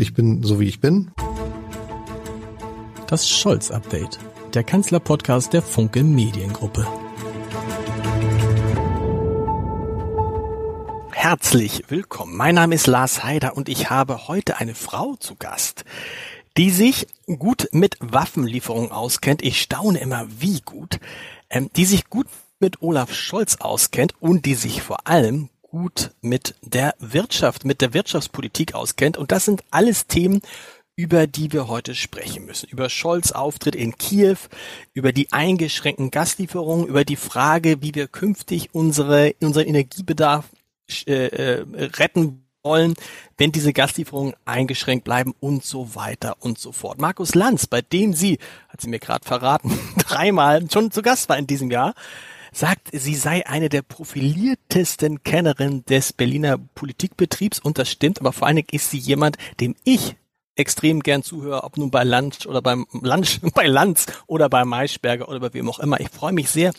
Ich bin so wie ich bin. Das Scholz-Update, der Kanzler-Podcast der Funke Mediengruppe. Herzlich willkommen. Mein Name ist Lars Heider und ich habe heute eine Frau zu Gast, die sich gut mit Waffenlieferungen auskennt. Ich staune immer, wie gut. Ähm, die sich gut mit Olaf Scholz auskennt und die sich vor allem gut mit der Wirtschaft, mit der Wirtschaftspolitik auskennt. Und das sind alles Themen, über die wir heute sprechen müssen. Über Scholz Auftritt in Kiew, über die eingeschränkten Gaslieferungen, über die Frage, wie wir künftig unsere, unseren Energiebedarf äh, äh, retten wollen, wenn diese Gaslieferungen eingeschränkt bleiben und so weiter und so fort. Markus Lanz, bei dem sie, hat sie mir gerade verraten, dreimal schon zu Gast war in diesem Jahr, sagt, sie sei eine der profiliertesten Kennerinnen des Berliner Politikbetriebs und das stimmt, aber vor allen Dingen ist sie jemand, dem ich extrem gern zuhöre, ob nun bei Lunch oder beim Lunch, bei Lanz oder bei Maischberger oder bei wem auch immer. Ich freue mich sehr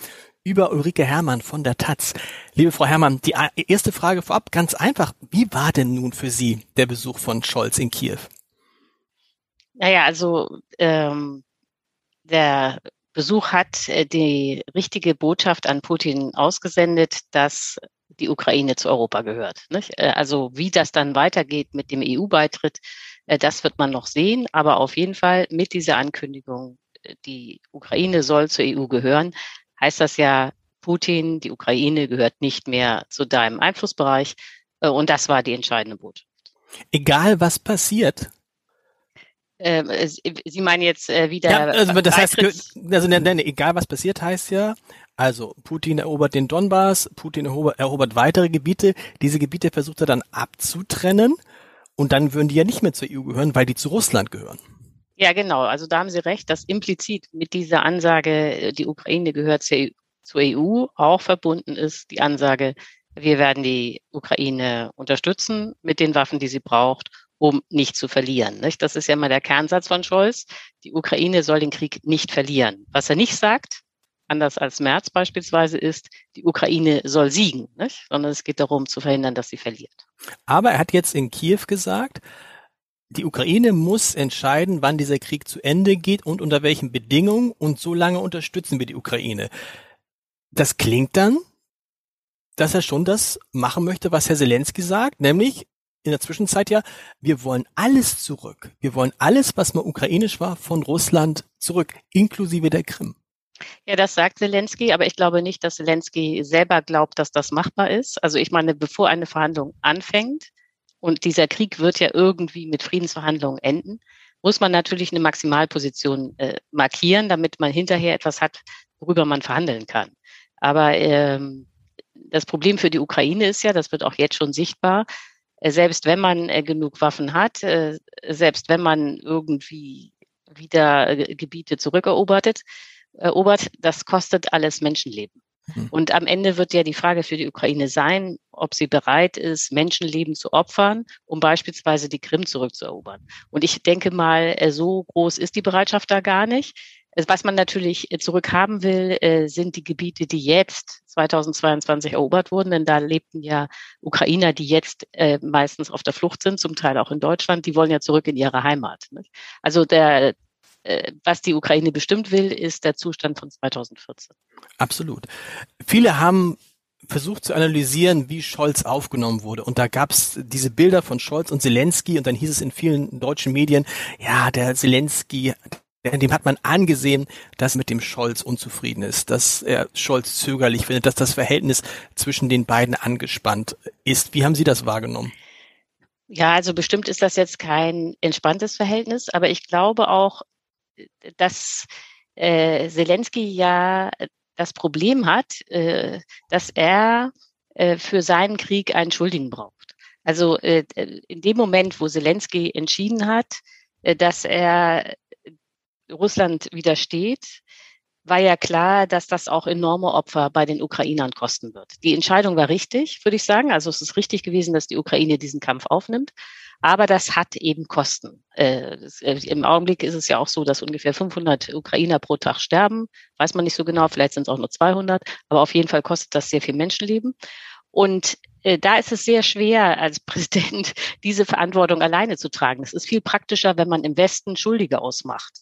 über Ulrike Herrmann von der Taz. Liebe Frau Herrmann, die erste Frage vorab, ganz einfach. Wie war denn nun für Sie der Besuch von Scholz in Kiew? Naja, also ähm, der Besuch hat äh, die richtige Botschaft an Putin ausgesendet, dass die Ukraine zu Europa gehört. Äh, also wie das dann weitergeht mit dem EU-Beitritt, äh, das wird man noch sehen. Aber auf jeden Fall mit dieser Ankündigung, die Ukraine soll zur EU gehören, heißt das ja, Putin, die Ukraine gehört nicht mehr zu deinem Einflussbereich. Und das war die entscheidende Botschaft. Egal was passiert, ähm, Sie meinen jetzt äh, wieder. Ja, also das heißt, also ne, ne, egal was passiert, heißt ja, also Putin erobert den Donbass, Putin erobert, erobert weitere Gebiete, diese Gebiete versucht er dann abzutrennen und dann würden die ja nicht mehr zur EU gehören, weil die zu Russland gehören. Ja, genau. Also da haben Sie recht, dass implizit mit dieser Ansage, die Ukraine gehört zur EU, auch verbunden ist die Ansage, wir werden die Ukraine unterstützen mit den Waffen, die sie braucht um nicht zu verlieren. Nicht? Das ist ja immer der Kernsatz von Scholz. Die Ukraine soll den Krieg nicht verlieren. Was er nicht sagt, anders als Merz beispielsweise, ist, die Ukraine soll siegen, nicht? sondern es geht darum zu verhindern, dass sie verliert. Aber er hat jetzt in Kiew gesagt, die Ukraine muss entscheiden, wann dieser Krieg zu Ende geht und unter welchen Bedingungen und so lange unterstützen wir die Ukraine. Das klingt dann, dass er schon das machen möchte, was Herr Zelensky sagt, nämlich in der Zwischenzeit ja, wir wollen alles zurück. Wir wollen alles, was mal ukrainisch war, von Russland zurück, inklusive der Krim. Ja, das sagt Zelensky, aber ich glaube nicht, dass Zelensky selber glaubt, dass das machbar ist. Also ich meine, bevor eine Verhandlung anfängt und dieser Krieg wird ja irgendwie mit Friedensverhandlungen enden, muss man natürlich eine Maximalposition äh, markieren, damit man hinterher etwas hat, worüber man verhandeln kann. Aber ähm, das Problem für die Ukraine ist ja, das wird auch jetzt schon sichtbar, selbst wenn man äh, genug Waffen hat, äh, selbst wenn man irgendwie wieder Gebiete zurückerobert, erobert, das kostet alles Menschenleben. Mhm. Und am Ende wird ja die Frage für die Ukraine sein, ob sie bereit ist, Menschenleben zu opfern, um beispielsweise die Krim zurückzuerobern. Und ich denke mal, so groß ist die Bereitschaft da gar nicht. Was man natürlich äh, zurückhaben will, äh, sind die Gebiete, die jetzt 2022 erobert wurden, denn da lebten ja Ukrainer, die jetzt äh, meistens auf der Flucht sind, zum Teil auch in Deutschland, die wollen ja zurück in ihre Heimat. Also der, was die Ukraine bestimmt will, ist der Zustand von 2014. Absolut. Viele haben versucht zu analysieren, wie Scholz aufgenommen wurde. Und da gab es diese Bilder von Scholz und Zelensky und dann hieß es in vielen deutschen Medien, ja, der Zelensky dem hat man angesehen, dass mit dem Scholz unzufrieden ist, dass er Scholz zögerlich findet, dass das Verhältnis zwischen den beiden angespannt ist. Wie haben Sie das wahrgenommen? Ja, also bestimmt ist das jetzt kein entspanntes Verhältnis, aber ich glaube auch, dass äh, Zelensky ja das Problem hat, äh, dass er äh, für seinen Krieg einen Schuldigen braucht. Also äh, in dem Moment, wo Zelensky entschieden hat, äh, dass er Russland widersteht, war ja klar, dass das auch enorme Opfer bei den Ukrainern kosten wird. Die Entscheidung war richtig, würde ich sagen. Also es ist richtig gewesen, dass die Ukraine diesen Kampf aufnimmt. Aber das hat eben Kosten. Äh, äh Im Augenblick ist es ja auch so, dass ungefähr 500 Ukrainer pro Tag sterben. Weiß man nicht so genau, vielleicht sind es auch nur 200. Aber auf jeden Fall kostet das sehr viel Menschenleben. Und äh, da ist es sehr schwer, als Präsident diese Verantwortung alleine zu tragen. Es ist viel praktischer, wenn man im Westen Schuldige ausmacht.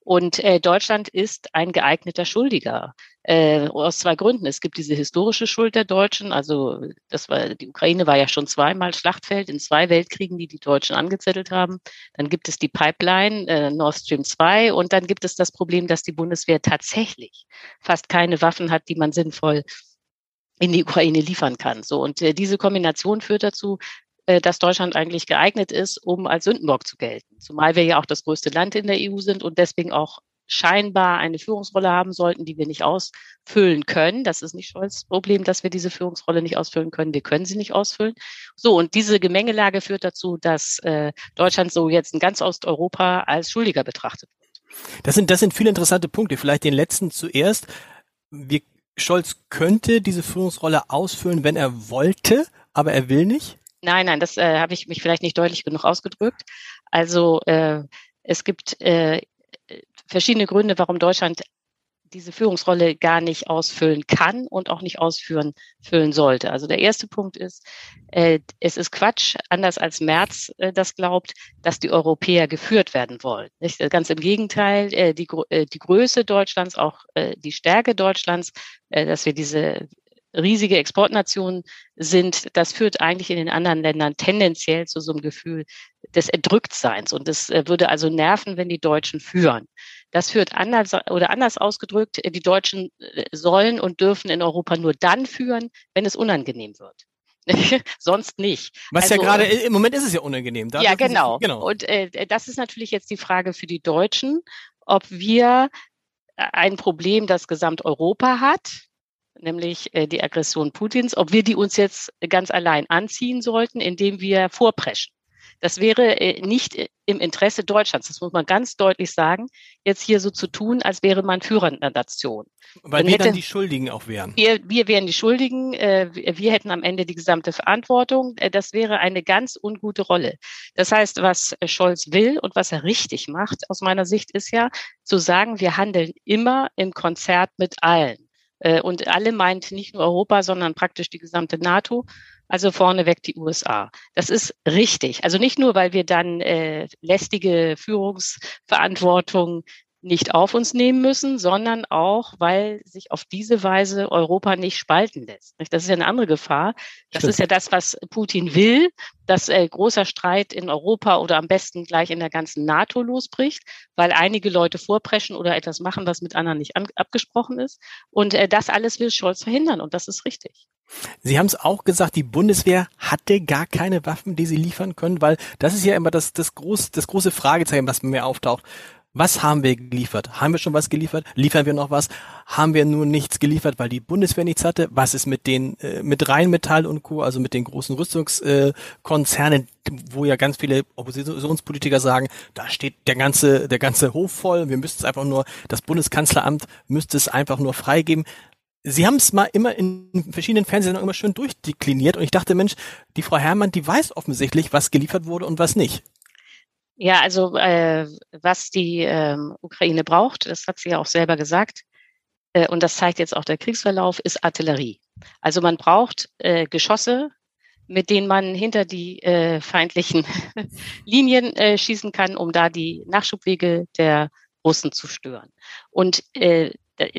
Und äh, Deutschland ist ein geeigneter Schuldiger. Äh, aus zwei Gründen. Es gibt diese historische Schuld der Deutschen. Also das war die Ukraine war ja schon zweimal Schlachtfeld in zwei Weltkriegen, die die Deutschen angezettelt haben. Dann gibt es die Pipeline äh, Nord Stream 2 und dann gibt es das Problem, dass die Bundeswehr tatsächlich fast keine Waffen hat, die man sinnvoll in die Ukraine liefern kann. So und äh, diese Kombination führt dazu, dass Deutschland eigentlich geeignet ist, um als Sündenbock zu gelten. Zumal wir ja auch das größte Land in der EU sind und deswegen auch scheinbar eine Führungsrolle haben sollten, die wir nicht ausfüllen können. Das ist nicht Scholz Problem, dass wir diese Führungsrolle nicht ausfüllen können. Wir können sie nicht ausfüllen. So, und diese Gemengelage führt dazu, dass äh, Deutschland so jetzt in ganz Osteuropa als Schuldiger betrachtet wird. Das sind, das sind viele interessante Punkte. Vielleicht den letzten zuerst. Wir, Scholz könnte diese Führungsrolle ausfüllen, wenn er wollte, aber er will nicht? Nein, nein, das äh, habe ich mich vielleicht nicht deutlich genug ausgedrückt. Also äh, es gibt äh, verschiedene Gründe, warum Deutschland diese Führungsrolle gar nicht ausfüllen kann und auch nicht ausführen füllen sollte. Also der erste Punkt ist, äh, es ist Quatsch, anders als Merz äh, das glaubt, dass die Europäer geführt werden wollen. Nicht? Ganz im Gegenteil, äh, die, äh, die Größe Deutschlands, auch äh, die Stärke Deutschlands, äh, dass wir diese riesige Exportnationen sind, das führt eigentlich in den anderen Ländern tendenziell zu so einem Gefühl des Erdrücktseins. Und das äh, würde also nerven, wenn die Deutschen führen. Das führt anders oder anders ausgedrückt, die Deutschen äh, sollen und dürfen in Europa nur dann führen, wenn es unangenehm wird. Sonst nicht. Was also, ja gerade, im Moment ist es ja unangenehm. Da ja, genau. Sie, genau. Und äh, das ist natürlich jetzt die Frage für die Deutschen, ob wir ein Problem, das Gesamteuropa hat, nämlich äh, die Aggression Putins, ob wir die uns jetzt ganz allein anziehen sollten, indem wir vorpreschen. Das wäre äh, nicht im Interesse Deutschlands, das muss man ganz deutlich sagen, jetzt hier so zu tun, als wäre man Führer einer Nation. Weil dann wir hätte, dann die Schuldigen auch wären. Wir, wir wären die Schuldigen, äh, wir hätten am Ende die gesamte Verantwortung. Äh, das wäre eine ganz ungute Rolle. Das heißt, was Scholz will und was er richtig macht, aus meiner Sicht, ist ja zu sagen, wir handeln immer im Konzert mit allen. Äh, und alle meint nicht nur Europa, sondern praktisch die gesamte NATO. Also vorneweg die USA. Das ist richtig. Also nicht nur, weil wir dann äh, lästige Führungsverantwortung nicht auf uns nehmen müssen, sondern auch, weil sich auf diese Weise Europa nicht spalten lässt. Das ist ja eine andere Gefahr. Das Stimmt. ist ja das, was Putin will, dass äh, großer Streit in Europa oder am besten gleich in der ganzen NATO losbricht, weil einige Leute vorpreschen oder etwas machen, was mit anderen nicht an, abgesprochen ist. Und äh, das alles will Scholz verhindern und das ist richtig. Sie haben es auch gesagt, die Bundeswehr hatte gar keine Waffen, die sie liefern können, weil das ist ja immer das, das, groß, das große Fragezeichen, was mir auftaucht. Was haben wir geliefert? Haben wir schon was geliefert? Liefern wir noch was? Haben wir nur nichts geliefert, weil die Bundeswehr nichts hatte? Was ist mit den äh, mit Rheinmetall und Co., also mit den großen Rüstungskonzernen, äh, wo ja ganz viele Oppositionspolitiker sagen, da steht der ganze der ganze Hof voll, wir müssten es einfach nur das Bundeskanzleramt müsste es einfach nur freigeben. Sie haben es mal immer in verschiedenen Fernsehsendungen immer schön durchdekliniert und ich dachte, Mensch, die Frau Herrmann, die weiß offensichtlich, was geliefert wurde und was nicht. Ja, also äh, was die ähm, Ukraine braucht, das hat sie ja auch selber gesagt, äh, und das zeigt jetzt auch der Kriegsverlauf, ist Artillerie. Also man braucht äh, Geschosse, mit denen man hinter die äh, feindlichen Linien äh, schießen kann, um da die Nachschubwege der Russen zu stören. Und äh,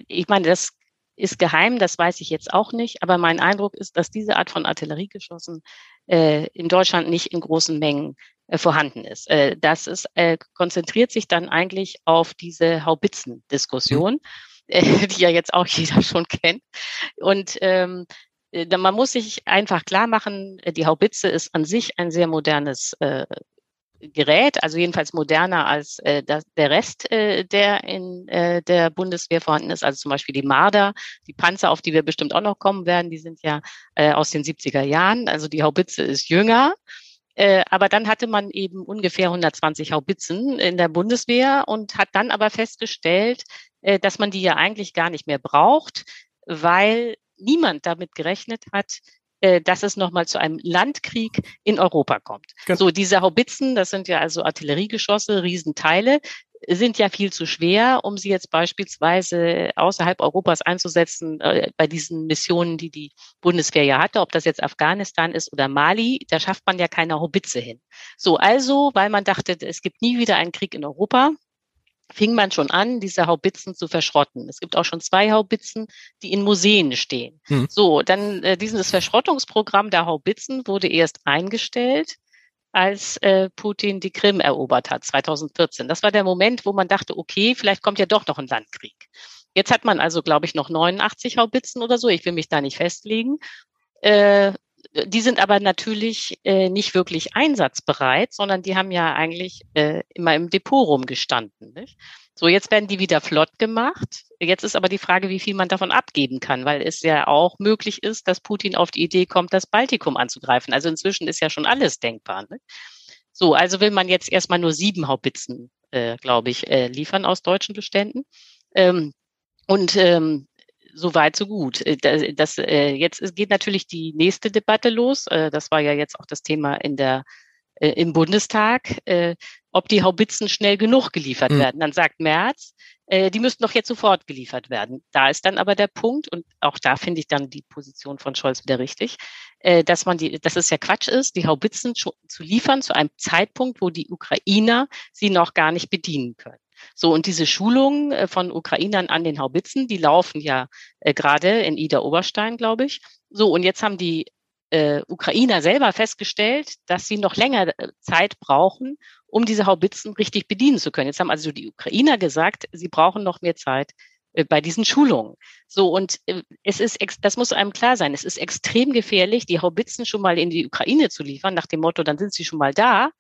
ich meine, das ist geheim, das weiß ich jetzt auch nicht, aber mein Eindruck ist, dass diese Art von Artilleriegeschossen äh, in Deutschland nicht in großen Mengen vorhanden ist. Äh, das ist, äh, konzentriert sich dann eigentlich auf diese Haubitzen-Diskussion, äh, die ja jetzt auch jeder schon kennt. Und ähm, äh, man muss sich einfach klar machen, äh, die Haubitze ist an sich ein sehr modernes äh, Gerät, also jedenfalls moderner als äh, das, der Rest, äh, der in äh, der Bundeswehr vorhanden ist. Also zum Beispiel die Marder, die Panzer, auf die wir bestimmt auch noch kommen werden, die sind ja äh, aus den 70er Jahren. Also die Haubitze ist jünger. Äh, aber dann hatte man eben ungefähr 120 Haubitzen in der Bundeswehr und hat dann aber festgestellt, äh, dass man die ja eigentlich gar nicht mehr braucht, weil niemand damit gerechnet hat, äh, dass es nochmal zu einem Landkrieg in Europa kommt. Genau. So, diese Haubitzen, das sind ja also Artilleriegeschosse, Riesenteile, sind ja viel zu schwer, um sie jetzt beispielsweise außerhalb Europas einzusetzen äh, bei diesen Missionen, die die Bundeswehr ja hatte, ob das jetzt Afghanistan ist oder Mali, da schafft man ja keine Haubitze hin. So, also, weil man dachte, es gibt nie wieder einen Krieg in Europa, fing man schon an, diese Haubitzen zu verschrotten. Es gibt auch schon zwei Haubitzen, die in Museen stehen. Hm. So, dann äh, dieses Verschrottungsprogramm der Haubitzen wurde erst eingestellt als äh, Putin die Krim erobert hat, 2014. Das war der Moment, wo man dachte, okay, vielleicht kommt ja doch noch ein Landkrieg. Jetzt hat man also, glaube ich, noch 89 Haubitzen oder so. Ich will mich da nicht festlegen. Äh, die sind aber natürlich äh, nicht wirklich einsatzbereit, sondern die haben ja eigentlich äh, immer im Depot rumgestanden. Nicht? So, jetzt werden die wieder flott gemacht. Jetzt ist aber die Frage, wie viel man davon abgeben kann, weil es ja auch möglich ist, dass Putin auf die Idee kommt, das Baltikum anzugreifen. Also inzwischen ist ja schon alles denkbar. Ne? So, also will man jetzt erstmal nur sieben Haubitzen, äh, glaube ich, äh, liefern aus deutschen Beständen. Ähm, und ähm, so weit, so gut. Äh, das, das, äh, jetzt geht natürlich die nächste Debatte los. Äh, das war ja jetzt auch das Thema in der äh, im Bundestag, äh, ob die Haubitzen schnell genug geliefert mhm. werden. Dann sagt Merz, äh, die müssten doch jetzt sofort geliefert werden. Da ist dann aber der Punkt, und auch da finde ich dann die Position von Scholz wieder richtig, äh, dass man die, dass es ja Quatsch ist, die Haubitzen zu liefern zu einem Zeitpunkt, wo die Ukrainer sie noch gar nicht bedienen können. So, und diese Schulungen äh, von Ukrainern an den Haubitzen, die laufen ja äh, gerade in Ida Oberstein, glaube ich. So, und jetzt haben die äh, Ukrainer selber festgestellt, dass sie noch länger äh, Zeit brauchen, um diese Haubitzen richtig bedienen zu können. Jetzt haben also die Ukrainer gesagt, sie brauchen noch mehr Zeit äh, bei diesen Schulungen. So, und äh, es ist, das muss einem klar sein, es ist extrem gefährlich, die Haubitzen schon mal in die Ukraine zu liefern, nach dem Motto, dann sind sie schon mal da,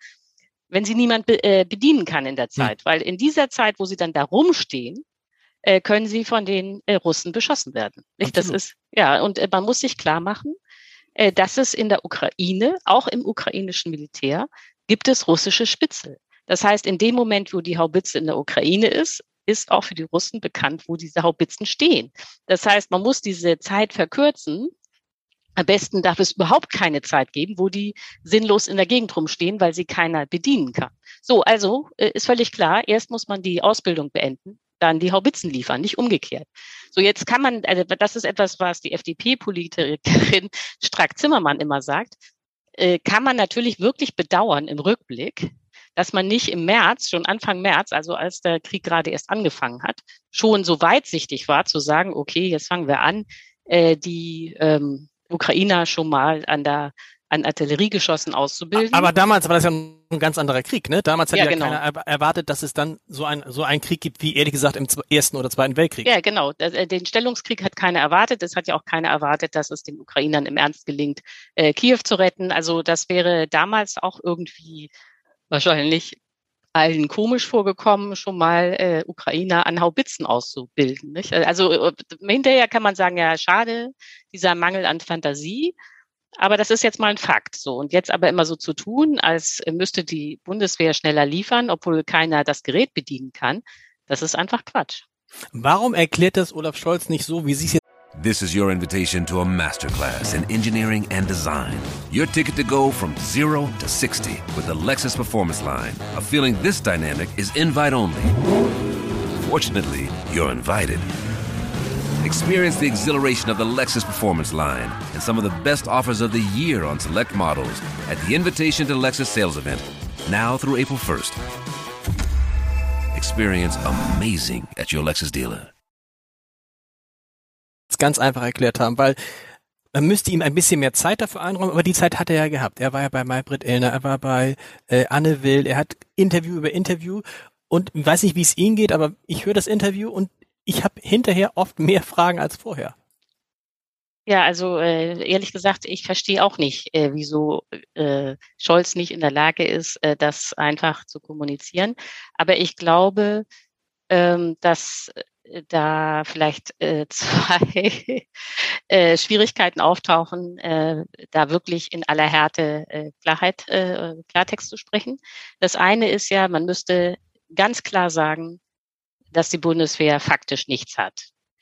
wenn sie niemand be äh, bedienen kann in der hm. Zeit. Hm. Weil in dieser Zeit, wo sie dann da rumstehen, können sie von den Russen beschossen werden. Nicht? Das ist, ja, und man muss sich klar machen, dass es in der Ukraine, auch im ukrainischen Militär, gibt es russische Spitzel. Das heißt, in dem Moment, wo die Haubitze in der Ukraine ist, ist auch für die Russen bekannt, wo diese Haubitzen stehen. Das heißt, man muss diese Zeit verkürzen. Am besten darf es überhaupt keine Zeit geben, wo die sinnlos in der Gegend rumstehen, weil sie keiner bedienen kann. So, also äh, ist völlig klar, erst muss man die Ausbildung beenden, dann die Haubitzen liefern, nicht umgekehrt. So, jetzt kann man, also das ist etwas, was die FDP-Politikerin Strack-Zimmermann immer sagt, äh, kann man natürlich wirklich bedauern im Rückblick, dass man nicht im März, schon Anfang März, also als der Krieg gerade erst angefangen hat, schon so weitsichtig war zu sagen, okay, jetzt fangen wir an, äh, die ähm, Ukrainer schon mal an der an Artilleriegeschossen auszubilden. Aber damals war das ja ein ganz anderer Krieg, ne? Damals hat ja, ja genau. keiner erwartet, dass es dann so ein so ein Krieg gibt, wie ehrlich gesagt im Ersten oder Zweiten Weltkrieg. Ja, genau. Äh, den Stellungskrieg hat keiner erwartet. Es hat ja auch keiner erwartet, dass es den Ukrainern im Ernst gelingt, äh, Kiew zu retten. Also das wäre damals auch irgendwie wahrscheinlich allen komisch vorgekommen, schon mal äh, Ukrainer an Haubitzen auszubilden. Nicht? Also äh, hinterher kann man sagen, ja, schade, dieser Mangel an Fantasie. Aber das ist jetzt mal ein Fakt. So. Und jetzt aber immer so zu tun, als müsste die Bundeswehr schneller liefern, obwohl keiner das Gerät bedienen kann, das ist einfach Quatsch. Warum erklärt das Olaf Scholz nicht so, wie Sie es jetzt This is your invitation to a masterclass in engineering and design. Your ticket to go from zero to 60 with the Lexus Performance Line. A feeling this dynamic is invite only. Fortunately, you're invited. Experience the exhilaration of the Lexus Performance line and some of the best offers of the year on select models at the Invitation to Lexus sales event, now through April 1st. Experience amazing at your Lexus dealer. Ganz einfach erklärt haben, weil man müsste ihm ein bisschen mehr Zeit dafür einräumen, aber die Zeit hat er ja gehabt. Er war ja bei Maybrit Illner, er war bei äh, Anne Will, er hat Interview über Interview und weiß nicht, wie es Ihnen geht, aber ich höre das Interview und ich habe hinterher oft mehr Fragen als vorher. Ja, also äh, ehrlich gesagt, ich verstehe auch nicht, äh, wieso äh, Scholz nicht in der Lage ist, äh, das einfach zu kommunizieren. Aber ich glaube, ähm, dass äh, da vielleicht äh, zwei äh, Schwierigkeiten auftauchen, äh, da wirklich in aller Härte äh, Klarheit, äh, Klartext zu sprechen. Das eine ist ja, man müsste ganz klar sagen, dass die Bundeswehr faktisch nichts hat.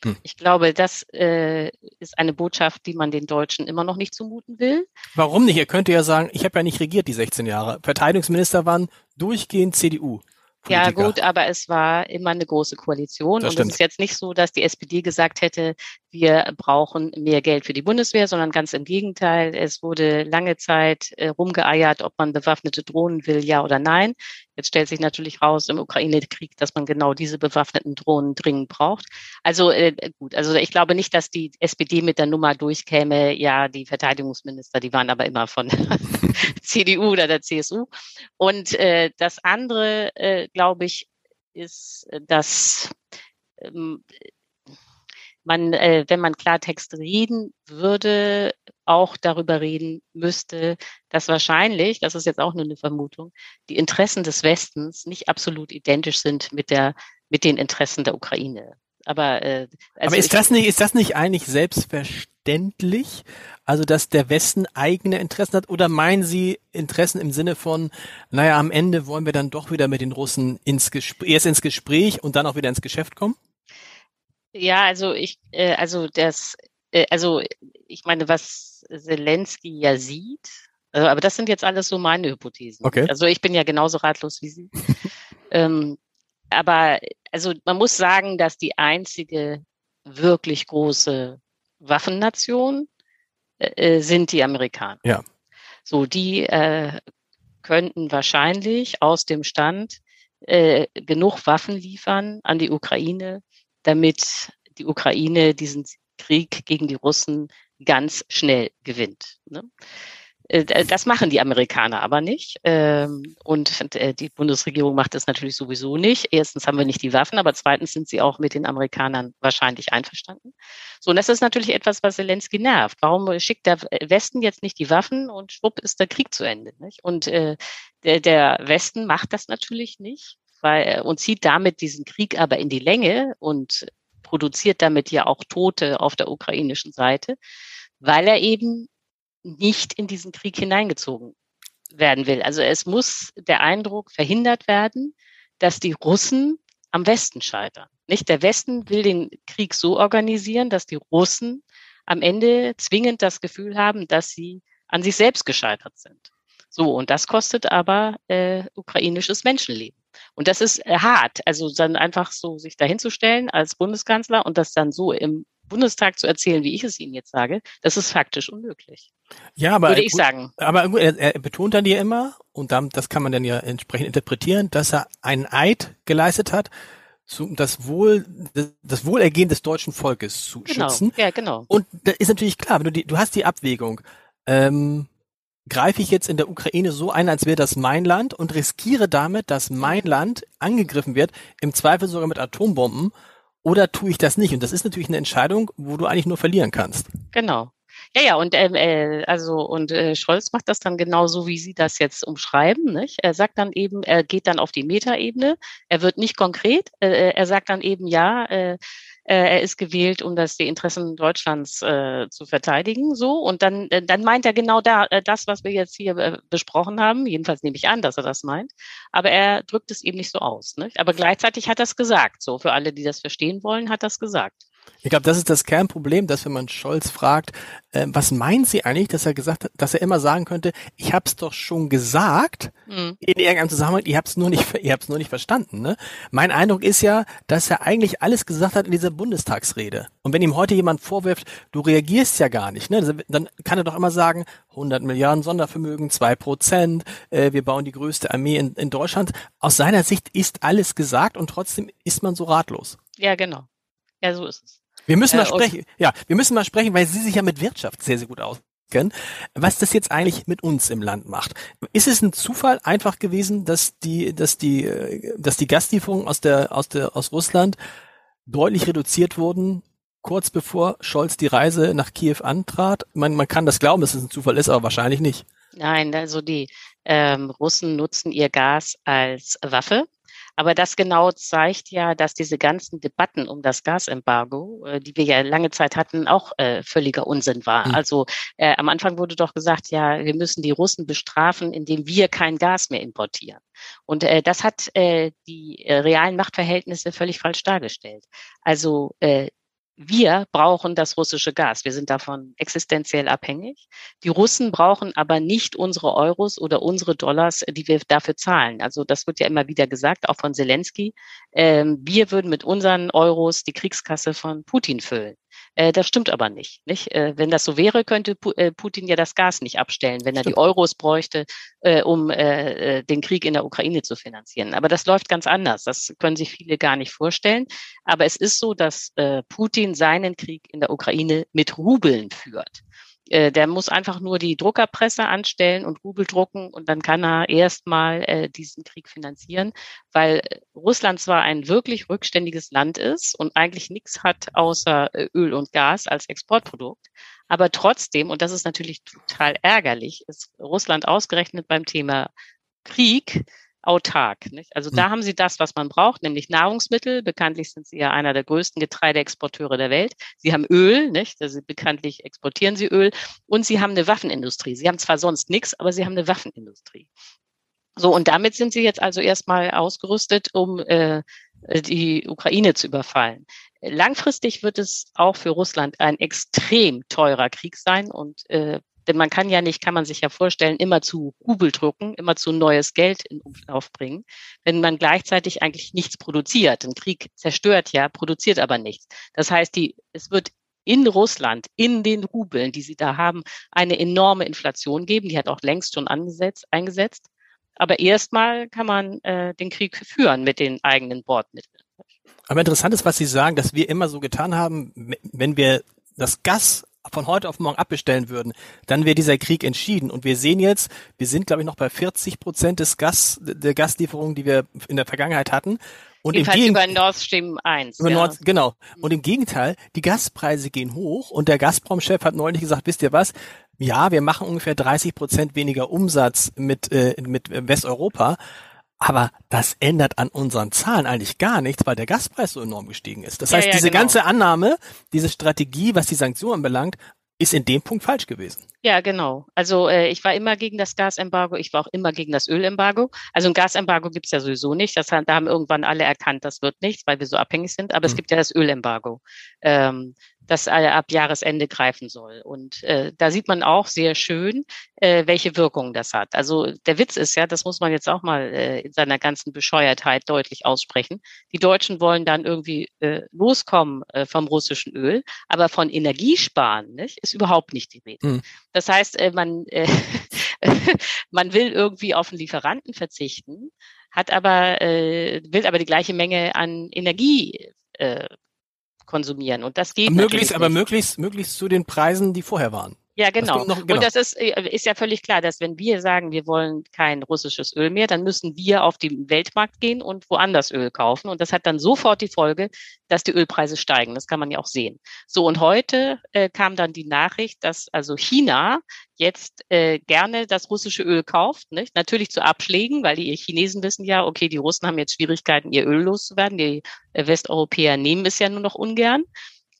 Hm. Ich glaube, das äh, ist eine Botschaft, die man den Deutschen immer noch nicht zumuten will. Warum nicht? Er könnte ja sagen, ich habe ja nicht regiert die 16 Jahre. Verteidigungsminister waren durchgehend CDU. Ja, gut, aber es war immer eine große Koalition. Das und stimmt. es ist jetzt nicht so, dass die SPD gesagt hätte, wir brauchen mehr Geld für die Bundeswehr, sondern ganz im Gegenteil. Es wurde lange Zeit äh, rumgeeiert, ob man bewaffnete Drohnen will, ja oder nein. Jetzt stellt sich natürlich raus im Ukraine-Krieg, dass man genau diese bewaffneten Drohnen dringend braucht. Also äh, gut, also ich glaube nicht, dass die SPD mit der Nummer durchkäme. Ja, die Verteidigungsminister, die waren aber immer von CDU oder der CSU. Und äh, das andere, äh, glaube ich, ist, dass ähm, man, äh, wenn man Klartext reden würde, auch darüber reden müsste, dass wahrscheinlich, das ist jetzt auch nur eine Vermutung, die Interessen des Westens nicht absolut identisch sind mit der mit den Interessen der Ukraine. Aber, äh, also Aber ist das nicht, ist das nicht eigentlich selbstverständlich? Also, dass der Westen eigene Interessen hat? Oder meinen Sie Interessen im Sinne von, naja, am Ende wollen wir dann doch wieder mit den Russen ins Gespräch, erst ins Gespräch und dann auch wieder ins Geschäft kommen? Ja, also ich, äh, also das, äh, also ich meine, was Zelensky ja sieht, also, aber das sind jetzt alles so meine Hypothesen. Okay. Also ich bin ja genauso ratlos wie Sie. ähm, aber also man muss sagen, dass die einzige wirklich große Waffennation äh, sind die Amerikaner. Ja. So, die äh, könnten wahrscheinlich aus dem Stand äh, genug Waffen liefern an die Ukraine, damit die Ukraine diesen Krieg gegen die Russen ganz schnell gewinnt. Ne? Äh, das machen die Amerikaner aber nicht. Ähm, und äh, die Bundesregierung macht das natürlich sowieso nicht. Erstens haben wir nicht die Waffen, aber zweitens sind sie auch mit den Amerikanern wahrscheinlich einverstanden. So, und das ist natürlich etwas, was Zelensky nervt. Warum schickt der Westen jetzt nicht die Waffen und schwupp ist der Krieg zu Ende? Nicht? Und äh, der, der Westen macht das natürlich nicht weil, und zieht damit diesen Krieg aber in die Länge und produziert damit ja auch Tote auf der ukrainischen Seite, weil er eben nicht in diesen Krieg hineingezogen werden will. Also es muss der Eindruck verhindert werden, dass die Russen am Westen scheitern. Nicht der Westen will den Krieg so organisieren, dass die Russen am Ende zwingend das Gefühl haben, dass sie an sich selbst gescheitert sind. So, und das kostet aber äh, ukrainisches Menschenleben. Und das ist äh, hart, also dann einfach so sich dahinzustellen als Bundeskanzler und das dann so im Bundestag zu erzählen, wie ich es Ihnen jetzt sage, das ist faktisch unmöglich. Ja, aber würde ich gut, sagen. Aber er, er betont dann ja immer und dann, das kann man dann ja entsprechend interpretieren, dass er einen Eid geleistet hat, zu, das Wohl, das Wohlergehen des deutschen Volkes zu genau. schützen. Ja, genau. Und da ist natürlich klar, wenn du die, du hast die Abwägung. Ähm, greife ich jetzt in der Ukraine so ein, als wäre das mein Land und riskiere damit, dass mein Land angegriffen wird, im Zweifel sogar mit Atombomben, oder tue ich das nicht? Und das ist natürlich eine Entscheidung, wo du eigentlich nur verlieren kannst. Genau. Ja, ja, und ähm, äh, also und äh, Scholz macht das dann genauso, wie Sie das jetzt umschreiben. Nicht? Er sagt dann eben, er geht dann auf die Metaebene. Er wird nicht konkret. Äh, äh er sagt dann eben, ja, äh, äh, er ist gewählt, um das die Interessen Deutschlands äh, zu verteidigen. So und dann äh, dann meint er genau da äh, das, was wir jetzt hier äh, besprochen haben. Jedenfalls nehme ich an, dass er das meint. Aber er drückt es eben nicht so aus. Nicht? Aber gleichzeitig hat er es gesagt. So für alle, die das verstehen wollen, hat er es gesagt. Ich glaube, das ist das Kernproblem, dass wenn man Scholz fragt, äh, was meint sie eigentlich, dass er gesagt hat, dass er immer sagen könnte, ich habe es doch schon gesagt mhm. in irgendeinem Zusammenhang, ihr habt es nur nicht, ihr habt es nur nicht verstanden. Ne? Mein Eindruck ist ja, dass er eigentlich alles gesagt hat in dieser Bundestagsrede. Und wenn ihm heute jemand vorwirft, du reagierst ja gar nicht, ne, dann kann er doch immer sagen, 100 Milliarden Sondervermögen, zwei Prozent, äh, wir bauen die größte Armee in, in Deutschland. Aus seiner Sicht ist alles gesagt und trotzdem ist man so ratlos. Ja, genau. Ja, so ist es. Wir müssen mal äh, sprechen. Ja, wir müssen mal sprechen, weil Sie sich ja mit Wirtschaft sehr, sehr gut auskennen, was das jetzt eigentlich mit uns im Land macht. Ist es ein Zufall einfach gewesen, dass die, dass die, dass die Gaslieferungen aus der, aus der, aus Russland deutlich reduziert wurden, kurz bevor Scholz die Reise nach Kiew antrat? Man, man kann das glauben, dass es ein Zufall ist, aber wahrscheinlich nicht. Nein, also die ähm, Russen nutzen ihr Gas als Waffe. Aber das genau zeigt ja, dass diese ganzen Debatten um das Gasembargo, äh, die wir ja lange Zeit hatten, auch äh, völliger Unsinn war. Mhm. Also äh, am Anfang wurde doch gesagt, ja, wir müssen die Russen bestrafen, indem wir kein Gas mehr importieren. Und äh, das hat äh, die äh, realen Machtverhältnisse völlig falsch dargestellt. Also äh, wir brauchen das russische Gas. Wir sind davon existenziell abhängig. Die Russen brauchen aber nicht unsere Euros oder unsere Dollars, die wir dafür zahlen. Also das wird ja immer wieder gesagt, auch von Zelensky. Ähm, wir würden mit unseren Euros die Kriegskasse von Putin füllen. Äh, das stimmt aber nicht. nicht? Äh, wenn das so wäre, könnte äh, Putin ja das Gas nicht abstellen, wenn er die Euros bräuchte, um den Krieg in der Ukraine zu finanzieren. Aber das läuft ganz anders. Das können sich viele gar nicht vorstellen. Aber es ist so, dass Putin seinen Krieg in der Ukraine mit Rubeln führt. Äh, der muss einfach nur die Druckerpresse anstellen und Rubel drucken und dann kann er erstmal äh, diesen Krieg finanzieren, weil äh, Russland zwar ein wirklich rückständiges Land ist und eigentlich nichts hat außer äh, Öl und Gas als Exportprodukt, aber trotzdem, und das ist natürlich total ärgerlich, ist Russland ausgerechnet beim Thema Krieg autark. Nicht? Also da hm. haben sie das, was man braucht, nämlich Nahrungsmittel. Bekanntlich sind sie ja einer der größten Getreideexporteure der Welt. Sie haben Öl, nicht? Also bekanntlich exportieren sie Öl. Und sie haben eine Waffenindustrie. Sie haben zwar sonst nichts, aber sie haben eine Waffenindustrie. So, und damit sind sie jetzt also erstmal ausgerüstet, um äh, die Ukraine zu überfallen. Langfristig wird es auch für Russland ein extrem teurer Krieg sein und äh, denn man kann ja nicht, kann man sich ja vorstellen, immer zu Rubel drucken, immer zu neues Geld in Umlauf bringen, wenn man gleichzeitig eigentlich nichts produziert. Ein Krieg zerstört ja, produziert aber nichts. Das heißt, die, es wird in Russland, in den Rubeln, die sie da haben, eine enorme Inflation geben. Die hat auch längst schon angesetzt, eingesetzt. Aber erstmal kann man äh, den Krieg führen mit den eigenen Bordmitteln. Aber interessant ist, was Sie sagen, dass wir immer so getan haben, wenn wir das Gas von heute auf morgen abbestellen würden, dann wäre dieser Krieg entschieden. Und wir sehen jetzt, wir sind, glaube ich, noch bei 40 Prozent des Gas, der Gaslieferungen, die wir in der Vergangenheit hatten. Und im Gegenteil, über Nord Stream 1. Über ja. Nord, genau. Und im Gegenteil, die Gaspreise gehen hoch und der Gazprom-Chef hat neulich gesagt, wisst ihr was? Ja, wir machen ungefähr 30 Prozent weniger Umsatz mit, äh, mit Westeuropa. Aber das ändert an unseren Zahlen eigentlich gar nichts, weil der Gaspreis so enorm gestiegen ist. Das heißt, ja, diese genau. ganze Annahme, diese Strategie, was die Sanktionen anbelangt, ist in dem Punkt falsch gewesen. Ja, genau. Also äh, ich war immer gegen das Gasembargo, ich war auch immer gegen das Ölembargo. Also ein Gasembargo gibt's ja sowieso nicht. Das, da haben irgendwann alle erkannt, das wird nichts, weil wir so abhängig sind. Aber mhm. es gibt ja das Ölembargo. Ähm, das ab Jahresende greifen soll. Und äh, da sieht man auch sehr schön, äh, welche Wirkung das hat. Also der Witz ist ja, das muss man jetzt auch mal äh, in seiner ganzen Bescheuertheit deutlich aussprechen. Die Deutschen wollen dann irgendwie äh, loskommen äh, vom russischen Öl, aber von Energiesparen nicht, ist überhaupt nicht die Rede. Mhm. Das heißt, äh, man, äh, man will irgendwie auf einen Lieferanten verzichten, hat aber, äh, will aber die gleiche Menge an Energie äh, konsumieren. Und das geht möglichst, aber möglichst, möglichst zu den Preisen, die vorher waren. Ja, genau. Noch, genau. Und das ist, äh, ist ja völlig klar, dass wenn wir sagen, wir wollen kein russisches Öl mehr, dann müssen wir auf den Weltmarkt gehen und woanders Öl kaufen. Und das hat dann sofort die Folge, dass die Ölpreise steigen. Das kann man ja auch sehen. So, und heute äh, kam dann die Nachricht, dass also China jetzt äh, gerne das russische Öl kauft, nicht? Natürlich zu Abschlägen, weil die Chinesen wissen ja, okay, die Russen haben jetzt Schwierigkeiten, ihr Öl loszuwerden. Die äh, Westeuropäer nehmen es ja nur noch ungern.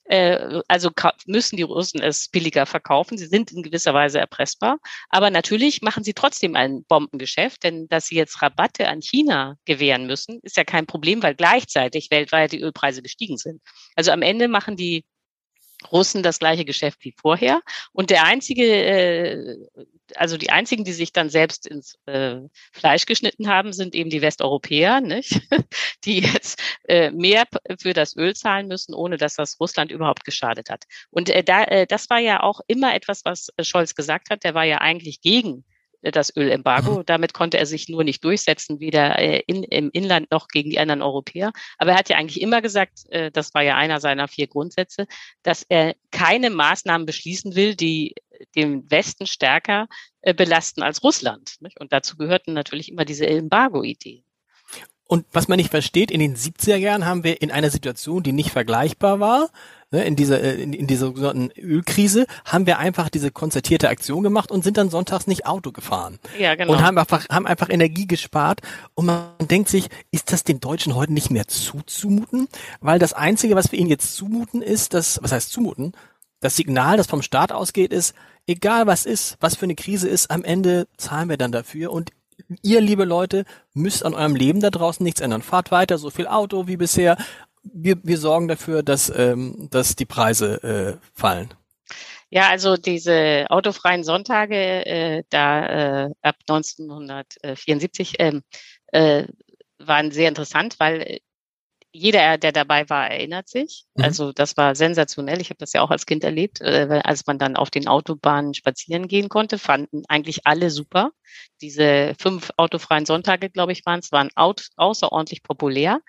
Äh, also müssen die Russen es billiger verkaufen. Sie sind in gewisser Weise erpressbar. Aber natürlich machen sie trotzdem ein Bombengeschäft, denn dass sie jetzt Rabatte an China gewähren müssen, ist ja kein Problem, weil gleichzeitig weltweit die Ölpreise gestiegen sind. Also am Ende machen die Russen das gleiche Geschäft wie vorher. Und der einzige, äh, also die einzigen, die sich dann selbst ins äh, Fleisch geschnitten haben, sind eben die Westeuropäer, nicht? die jetzt äh, mehr für das Öl zahlen müssen, ohne dass das Russland überhaupt geschadet hat. Und äh, da, äh, das war ja auch immer etwas, was Scholz gesagt hat. Der war ja eigentlich gegen das Ölembargo. Mhm. Damit konnte er sich nur nicht durchsetzen, weder äh, in, im Inland noch gegen die anderen Europäer. Aber er hat ja eigentlich immer gesagt, äh, das war ja einer seiner vier Grundsätze, dass er keine Maßnahmen beschließen will, die den Westen stärker äh, belasten als Russland. Und dazu gehörten natürlich immer diese Embargo-Ideen. Und was man nicht versteht, in den 70er Jahren haben wir in einer Situation, die nicht vergleichbar war, ne, in dieser, äh, in, in dieser sogenannten Ölkrise, haben wir einfach diese konzertierte Aktion gemacht und sind dann sonntags nicht Auto gefahren. Ja, genau. Und haben einfach, haben einfach Energie gespart. Und man denkt sich, ist das den Deutschen heute nicht mehr zuzumuten? Weil das Einzige, was wir ihnen jetzt zumuten, ist, dass, was heißt zumuten? Das Signal, das vom Staat ausgeht, ist, egal was ist, was für eine Krise ist, am Ende zahlen wir dann dafür und ihr, liebe Leute, müsst an eurem Leben da draußen nichts ändern. Fahrt weiter, so viel Auto wie bisher. Wir, wir sorgen dafür, dass, ähm, dass die Preise äh, fallen. Ja, also diese autofreien Sonntage äh, da äh, ab 1974 ähm, äh, waren sehr interessant, weil jeder, der dabei war, erinnert sich. Mhm. Also das war sensationell. Ich habe das ja auch als Kind erlebt, äh, als man dann auf den Autobahnen spazieren gehen konnte, fanden eigentlich alle super. Diese fünf autofreien Sonntage, glaube ich, waren es, waren außerordentlich populär.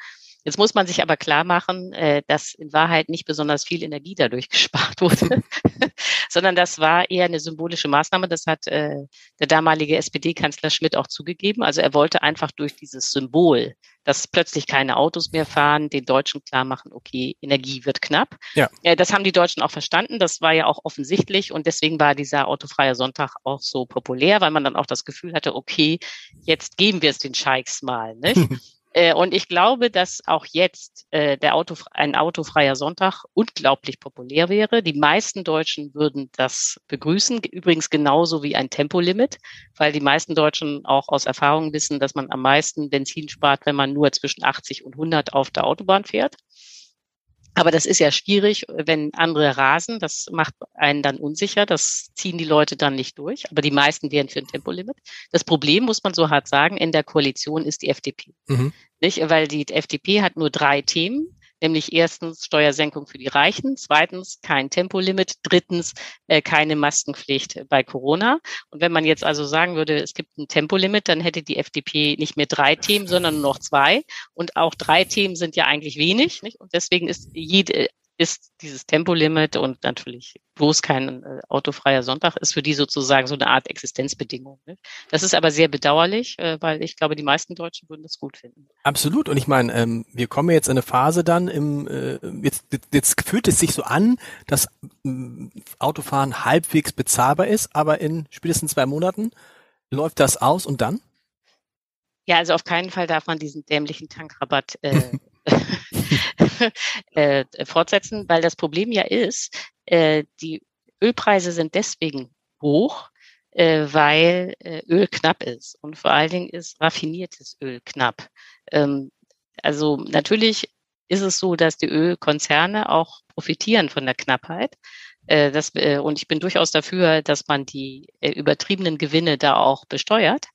Jetzt muss man sich aber klar machen, äh, dass in Wahrheit nicht besonders viel Energie dadurch gespart wurde, sondern das war eher eine symbolische Maßnahme. Das hat äh, der damalige SPD-Kanzler Schmidt auch zugegeben. Also er wollte einfach durch dieses Symbol, dass plötzlich keine Autos mehr fahren, den Deutschen klar machen, okay, Energie wird knapp. Ja. Äh, das haben die Deutschen auch verstanden. Das war ja auch offensichtlich und deswegen war dieser autofreie Sonntag auch so populär, weil man dann auch das Gefühl hatte, okay, jetzt geben wir es den Scheichs mal. Nicht? Äh, und ich glaube, dass auch jetzt äh, der Auto, ein autofreier Sonntag unglaublich populär wäre. Die meisten Deutschen würden das begrüßen, übrigens genauso wie ein Tempolimit, weil die meisten Deutschen auch aus Erfahrung wissen, dass man am meisten Benzin spart, wenn man nur zwischen 80 und 100 auf der Autobahn fährt. Aber das ist ja schwierig, wenn andere rasen. Das macht einen dann unsicher. Das ziehen die Leute dann nicht durch. Aber die meisten wären für ein Tempolimit. Das Problem, muss man so hart sagen, in der Koalition ist die FDP. Mhm. Nicht? Weil die FDP hat nur drei Themen nämlich erstens Steuersenkung für die Reichen, zweitens kein Tempolimit, drittens äh, keine Maskenpflicht bei Corona. Und wenn man jetzt also sagen würde, es gibt ein Tempolimit, dann hätte die FDP nicht mehr drei Themen, sondern nur noch zwei. Und auch drei Themen sind ja eigentlich wenig. Nicht? Und deswegen ist jede, ist dieses Tempolimit und natürlich bloß kein äh, autofreier Sonntag ist für die sozusagen so eine Art Existenzbedingung. Ne? Das ist aber sehr bedauerlich, äh, weil ich glaube, die meisten Deutschen würden das gut finden. Absolut. Und ich meine, ähm, wir kommen jetzt in eine Phase dann im, äh, jetzt, jetzt fühlt es sich so an, dass äh, Autofahren halbwegs bezahlbar ist, aber in spätestens zwei Monaten läuft das aus und dann? Ja, also auf keinen Fall darf man diesen dämlichen Tankrabatt äh, äh, fortsetzen, weil das Problem ja ist, äh, die Ölpreise sind deswegen hoch, äh, weil äh, Öl knapp ist und vor allen Dingen ist raffiniertes Öl knapp. Ähm, also natürlich ist es so, dass die Ölkonzerne auch profitieren von der Knappheit. Äh, das, äh, und ich bin durchaus dafür, dass man die äh, übertriebenen Gewinne da auch besteuert.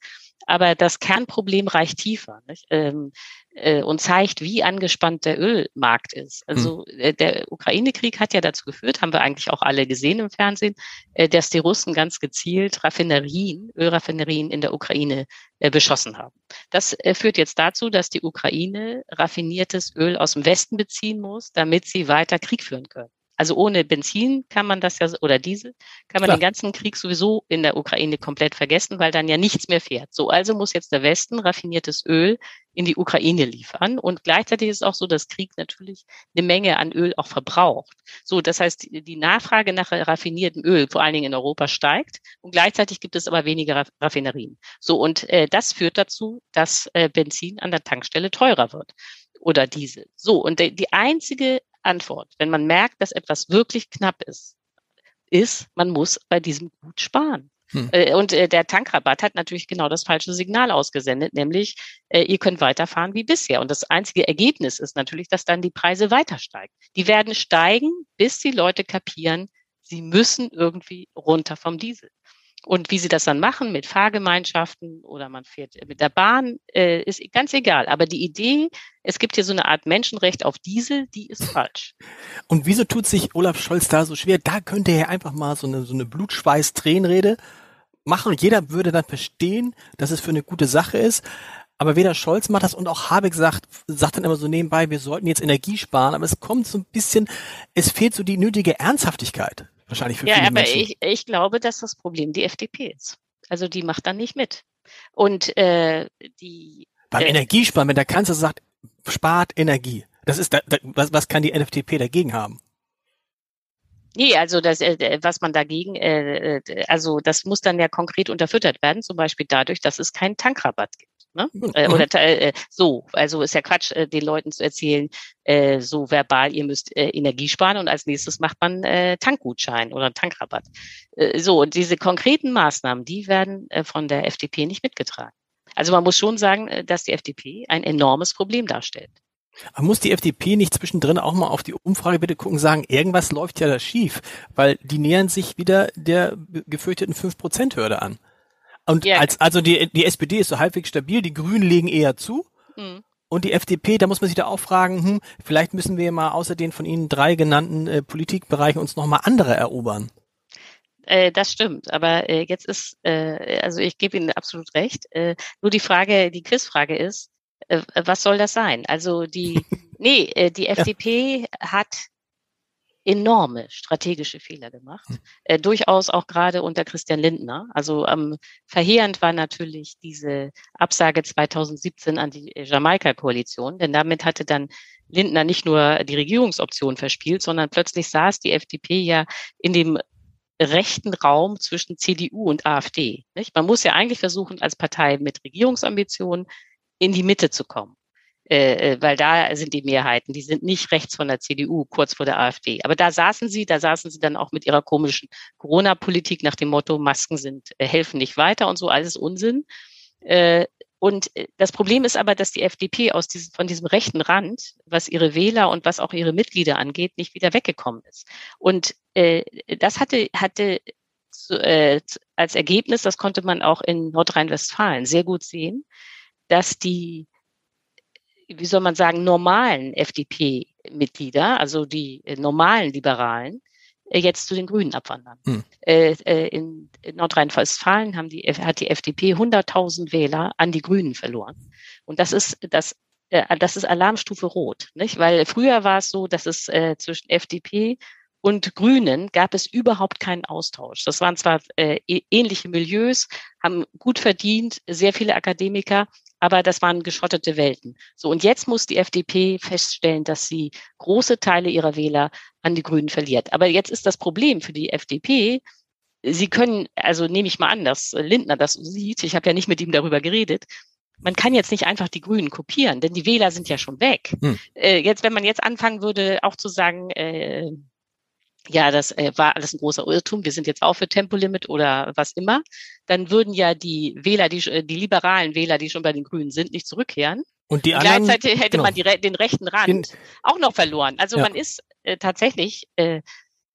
Aber das Kernproblem reicht tiefer? Ähm, äh, und zeigt, wie angespannt der Ölmarkt ist. Also hm. der Ukraine-Krieg hat ja dazu geführt, haben wir eigentlich auch alle gesehen im Fernsehen, äh, dass die Russen ganz gezielt Raffinerien, Ölraffinerien in der Ukraine äh, beschossen haben. Das äh, führt jetzt dazu, dass die Ukraine raffiniertes Öl aus dem Westen beziehen muss, damit sie weiter Krieg führen können. Also ohne Benzin kann man das ja, oder Diesel, kann man Klar. den ganzen Krieg sowieso in der Ukraine komplett vergessen, weil dann ja nichts mehr fährt. So, also muss jetzt der Westen raffiniertes Öl in die Ukraine liefern. Und gleichzeitig ist auch so, dass Krieg natürlich eine Menge an Öl auch verbraucht. So, das heißt, die Nachfrage nach raffiniertem Öl, vor allen Dingen in Europa, steigt. Und gleichzeitig gibt es aber weniger Raffinerien. So, und äh, das führt dazu, dass äh, Benzin an der Tankstelle teurer wird oder Diesel. So, und die einzige Antwort, wenn man merkt, dass etwas wirklich knapp ist, ist, man muss bei diesem Gut sparen. Hm. Äh, und äh, der Tankrabatt hat natürlich genau das falsche Signal ausgesendet, nämlich äh, ihr könnt weiterfahren wie bisher. Und das einzige Ergebnis ist natürlich, dass dann die Preise weiter steigen. Die werden steigen, bis die Leute kapieren, sie müssen irgendwie runter vom Diesel. Und wie sie das dann machen mit Fahrgemeinschaften oder man fährt mit der Bahn, äh, ist ganz egal. Aber die Idee, es gibt hier so eine Art Menschenrecht auf Diesel, die ist falsch. Und wieso tut sich Olaf Scholz da so schwer? Da könnte er einfach mal so eine, so eine Blutschweiß-Tränenrede machen jeder würde dann verstehen, dass es für eine gute Sache ist. Aber weder Scholz macht das und auch Habeck sagt, sagt dann immer so nebenbei, wir sollten jetzt Energie sparen, aber es kommt so ein bisschen, es fehlt so die nötige Ernsthaftigkeit. Wahrscheinlich für ja, viele aber Menschen. Ich, ich glaube, dass das Problem die FDP ist. Also die macht dann nicht mit. Und äh, die beim äh, Energiesparen, wenn der Kanzler sagt, spart Energie, das ist da, da, was, was kann die FDP dagegen haben? Nee, also das, äh, was man dagegen, äh, also das muss dann ja konkret unterfüttert werden, zum Beispiel dadurch, dass es keinen Tankrabatt gibt. Ne? Mhm. Äh, oder äh, so, also ist ja Quatsch, äh, den Leuten zu erzählen, äh, so verbal, ihr müsst äh, Energie sparen und als nächstes macht man äh, Tankgutschein oder Tankrabatt. Äh, so, und diese konkreten Maßnahmen, die werden äh, von der FDP nicht mitgetragen. Also man muss schon sagen, äh, dass die FDP ein enormes Problem darstellt. Aber muss die FDP nicht zwischendrin auch mal auf die Umfrage bitte gucken, sagen, irgendwas läuft ja da schief, weil die nähern sich wieder der gefürchteten 5%-Hürde an. Und ja. als, also die, die SPD ist so halbwegs stabil, die Grünen legen eher zu. Mhm. Und die FDP, da muss man sich da auch fragen, hm, vielleicht müssen wir mal außer den von Ihnen drei genannten äh, Politikbereichen uns nochmal andere erobern. Äh, das stimmt, aber äh, jetzt ist, äh, also ich gebe Ihnen absolut recht. Äh, nur die Frage, die Quizfrage ist, äh, was soll das sein? Also die, nee, die FDP ja. hat enorme strategische Fehler gemacht, hm. äh, durchaus auch gerade unter Christian Lindner. Also ähm, verheerend war natürlich diese Absage 2017 an die Jamaika-Koalition, denn damit hatte dann Lindner nicht nur die Regierungsoption verspielt, sondern plötzlich saß die FDP ja in dem rechten Raum zwischen CDU und AfD. Nicht? Man muss ja eigentlich versuchen, als Partei mit Regierungsambitionen in die Mitte zu kommen. Äh, äh, weil da sind die Mehrheiten, die sind nicht rechts von der CDU, kurz vor der AfD. Aber da saßen sie, da saßen sie dann auch mit ihrer komischen Corona-Politik nach dem Motto, Masken sind, äh, helfen nicht weiter und so, alles Unsinn. Äh, und äh, das Problem ist aber, dass die FDP aus diesem, von diesem rechten Rand, was ihre Wähler und was auch ihre Mitglieder angeht, nicht wieder weggekommen ist. Und äh, das hatte, hatte äh, als Ergebnis, das konnte man auch in Nordrhein-Westfalen sehr gut sehen, dass die wie soll man sagen, normalen FDP-Mitglieder, also die äh, normalen Liberalen, äh, jetzt zu den Grünen abwandern. Hm. Äh, in, in Nordrhein-Westfalen hat die FDP 100.000 Wähler an die Grünen verloren. Und das ist das, das ist Alarmstufe Rot, nicht? Weil früher war es so, dass es äh, zwischen FDP und Grünen gab es überhaupt keinen Austausch. Das waren zwar äh, ähnliche Milieus, haben gut verdient, sehr viele Akademiker, aber das waren geschottete Welten. So, und jetzt muss die FDP feststellen, dass sie große Teile ihrer Wähler an die Grünen verliert. Aber jetzt ist das Problem für die FDP, Sie können, also nehme ich mal an, dass Lindner das sieht, ich habe ja nicht mit ihm darüber geredet, man kann jetzt nicht einfach die Grünen kopieren, denn die Wähler sind ja schon weg. Hm. Äh, jetzt, wenn man jetzt anfangen würde, auch zu sagen, äh, ja, das äh, war alles ein großer Irrtum, wir sind jetzt auch für Tempolimit oder was immer, dann würden ja die Wähler, die, äh, die liberalen Wähler, die schon bei den Grünen sind, nicht zurückkehren. Und die anderen, Gleichzeitig hätte genau. man die, den rechten Rand den, auch noch verloren. Also ja. man ist äh, tatsächlich, äh,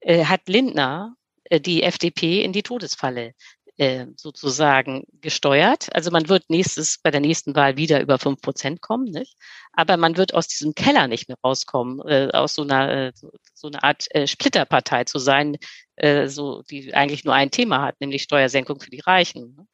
äh, hat Lindner äh, die FDP in die Todesfalle äh, sozusagen gesteuert. Also man wird nächstes bei der nächsten Wahl wieder über fünf Prozent kommen, nicht? Aber man wird aus diesem Keller nicht mehr rauskommen, äh, aus so einer äh, so, so eine Art äh, Splitterpartei zu sein, äh, so die eigentlich nur ein Thema hat, nämlich Steuersenkung für die Reichen. Ne?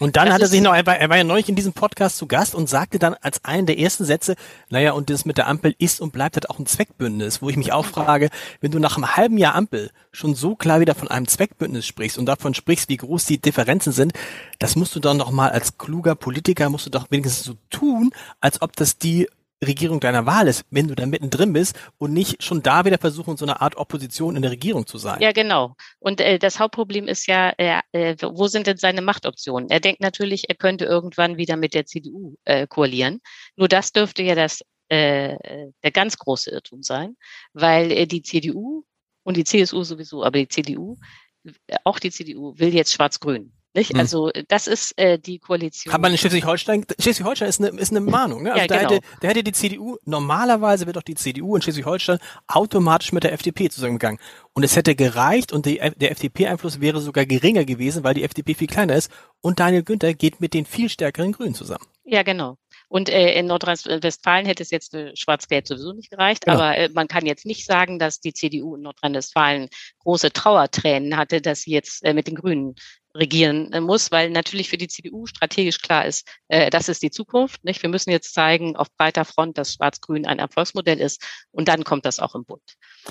Und dann das hat er sich noch, er war, er war ja neulich in diesem Podcast zu Gast und sagte dann als einen der ersten Sätze, naja, und das mit der Ampel ist und bleibt halt auch ein Zweckbündnis, wo ich mich auch frage, wenn du nach einem halben Jahr Ampel schon so klar wieder von einem Zweckbündnis sprichst und davon sprichst, wie groß die Differenzen sind, das musst du dann doch mal als kluger Politiker, musst du doch wenigstens so tun, als ob das die Regierung deiner Wahl ist, wenn du da mittendrin bist und nicht schon da wieder versuchen, so eine Art Opposition in der Regierung zu sein. Ja, genau. Und äh, das Hauptproblem ist ja, äh, äh, wo sind denn seine Machtoptionen? Er denkt natürlich, er könnte irgendwann wieder mit der CDU äh, koalieren. Nur das dürfte ja das äh, der ganz große Irrtum sein, weil äh, die CDU und die CSU sowieso, aber die CDU, äh, auch die CDU will jetzt Schwarz-Grün. Nicht? Hm. Also das ist äh, die Koalition. Hat man in Schleswig-Holstein, Schleswig-Holstein ist eine, ist eine Mahnung. Ne? Also ja, da, genau. hätte, da hätte die CDU, normalerweise wird doch die CDU in Schleswig-Holstein automatisch mit der FDP zusammengegangen. Und es hätte gereicht und die, der FDP-Einfluss wäre sogar geringer gewesen, weil die FDP viel kleiner ist. Und Daniel Günther geht mit den viel stärkeren Grünen zusammen. Ja, genau. Und äh, in Nordrhein-Westfalen hätte es jetzt äh, Schwarz-Gelb sowieso nicht gereicht. Genau. Aber äh, man kann jetzt nicht sagen, dass die CDU in Nordrhein-Westfalen große Trauertränen hatte, dass sie jetzt äh, mit den Grünen regieren äh, muss, weil natürlich für die CDU strategisch klar ist, äh, das ist die Zukunft. Nicht? Wir müssen jetzt zeigen auf breiter Front, dass Schwarz-Grün ein Erfolgsmodell ist und dann kommt das auch im Bund.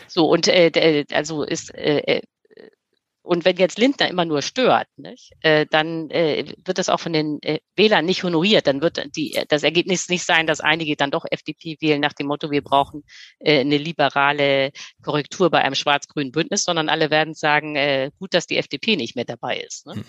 So und äh, also ist äh, äh und wenn jetzt Lindner immer nur stört, nicht, äh, dann äh, wird das auch von den äh, Wählern nicht honoriert. Dann wird die, das Ergebnis nicht sein, dass einige dann doch FDP wählen nach dem Motto, wir brauchen äh, eine liberale Korrektur bei einem schwarz-grünen Bündnis, sondern alle werden sagen, äh, gut, dass die FDP nicht mehr dabei ist. Ne? Hm.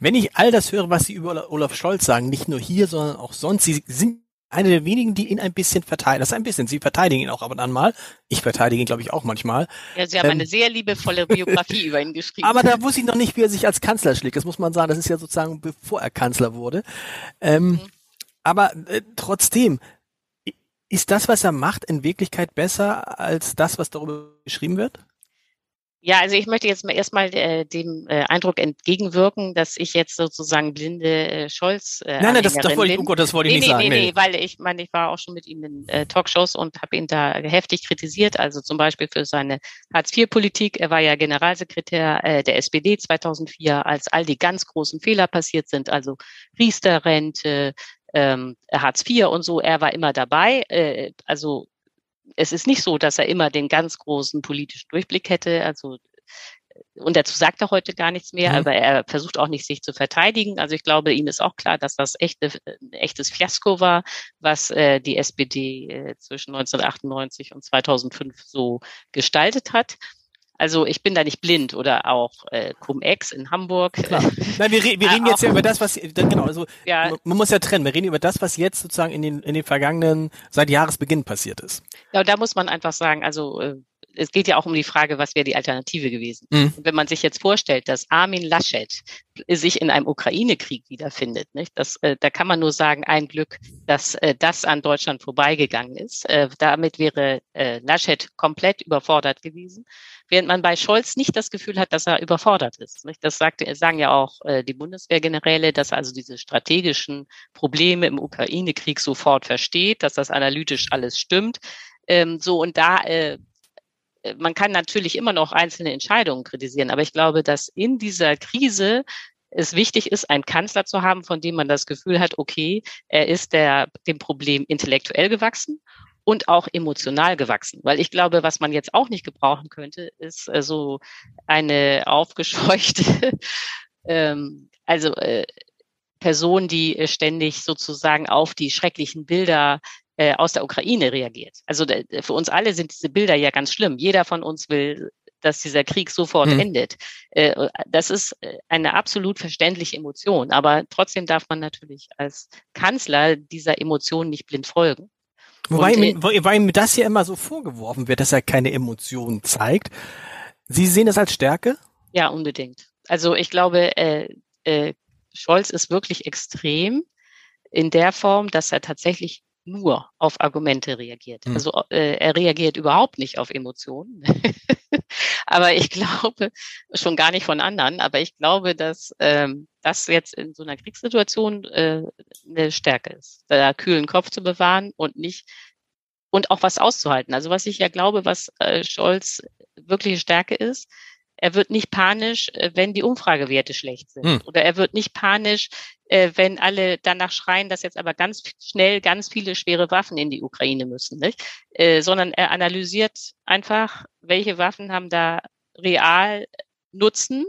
Wenn ich all das höre, was Sie über Olaf Scholz sagen, nicht nur hier, sondern auch sonst, Sie sind eine der wenigen, die ihn ein bisschen verteidigen. Das ist ein bisschen. Sie verteidigen ihn auch ab und an mal. Ich verteidige ihn, glaube ich, auch manchmal. Ja, Sie haben ähm, eine sehr liebevolle Biografie über ihn geschrieben. Aber da wusste ich noch nicht, wie er sich als Kanzler schlägt. Das muss man sagen. Das ist ja sozusagen, bevor er Kanzler wurde. Ähm, mhm. Aber äh, trotzdem, Ist das, was er macht, in Wirklichkeit besser als das, was darüber geschrieben wird? Ja, also ich möchte jetzt mal erstmal äh, dem äh, Eindruck entgegenwirken, dass ich jetzt sozusagen blinde äh, Scholz. Äh, nein, nein, das, das wollte ich, oh Gott, das wollte ich nee, nicht nee, sagen. Nee, nee, weil ich meine, ich war auch schon mit ihm in äh, Talkshows und habe ihn da heftig kritisiert, also zum Beispiel für seine Hartz-IV-Politik. Er war ja Generalsekretär äh, der SPD 2004, als all die ganz großen Fehler passiert sind, also Riester-Rente, ähm, Hartz IV und so. Er war immer dabei. Äh, also es ist nicht so, dass er immer den ganz großen politischen Durchblick hätte. Also und dazu sagt er heute gar nichts mehr, mhm. aber er versucht auch nicht, sich zu verteidigen. Also ich glaube, ihm ist auch klar, dass das echte, ein echtes Fiasko war, was äh, die SPD äh, zwischen 1998 und 2005 so gestaltet hat. Also ich bin da nicht blind oder auch äh, Cum-Ex in Hamburg. Klar. Nein, wir, re wir reden jetzt ja über das, was genau, also ja. man muss ja trennen. Wir reden über das, was jetzt sozusagen in den in den vergangenen seit Jahresbeginn passiert ist. Ja, da muss man einfach sagen, also äh, es geht ja auch um die Frage, was wäre die Alternative gewesen. Mhm. wenn man sich jetzt vorstellt, dass Armin Laschet sich in einem Ukraine-Krieg wiederfindet, nicht? Das, äh, da kann man nur sagen, ein Glück, dass äh, das an Deutschland vorbeigegangen ist. Äh, damit wäre äh, Laschet komplett überfordert gewesen, während man bei Scholz nicht das Gefühl hat, dass er überfordert ist. Nicht? Das sagt, sagen ja auch äh, die Bundeswehrgeneräle, dass er also diese strategischen Probleme im Ukraine-Krieg sofort versteht, dass das analytisch alles stimmt. Ähm, so und da äh, man kann natürlich immer noch einzelne Entscheidungen kritisieren, aber ich glaube, dass in dieser Krise es wichtig ist, einen Kanzler zu haben, von dem man das Gefühl hat, okay, er ist der, dem Problem intellektuell gewachsen und auch emotional gewachsen. Weil ich glaube, was man jetzt auch nicht gebrauchen könnte, ist äh, so eine aufgescheuchte, ähm, also äh, Person, die äh, ständig sozusagen auf die schrecklichen Bilder äh, aus der Ukraine reagiert. Also für uns alle sind diese Bilder ja ganz schlimm. Jeder von uns will, dass dieser Krieg sofort mhm. endet. Äh, das ist äh, eine absolut verständliche Emotion. Aber trotzdem darf man natürlich als Kanzler dieser Emotion nicht blind folgen. Wobei, ihm, wobei ihm das hier immer so vorgeworfen wird, dass er keine Emotionen zeigt. Sie sehen das als Stärke? Ja, unbedingt. Also ich glaube, äh, äh, Scholz ist wirklich extrem in der Form, dass er tatsächlich nur auf Argumente reagiert. Mhm. Also äh, er reagiert überhaupt nicht auf Emotionen. aber ich glaube, schon gar nicht von anderen, aber ich glaube, dass ähm, das jetzt in so einer Kriegssituation äh, eine Stärke ist, da kühlen Kopf zu bewahren und nicht und auch was auszuhalten. Also was ich ja glaube, was äh, Scholz wirkliche Stärke ist, er wird nicht panisch, äh, wenn die Umfragewerte schlecht sind. Hm. Oder er wird nicht panisch, äh, wenn alle danach schreien, dass jetzt aber ganz schnell ganz viele schwere Waffen in die Ukraine müssen. Nicht? Äh, sondern er analysiert einfach, welche Waffen haben da real Nutzen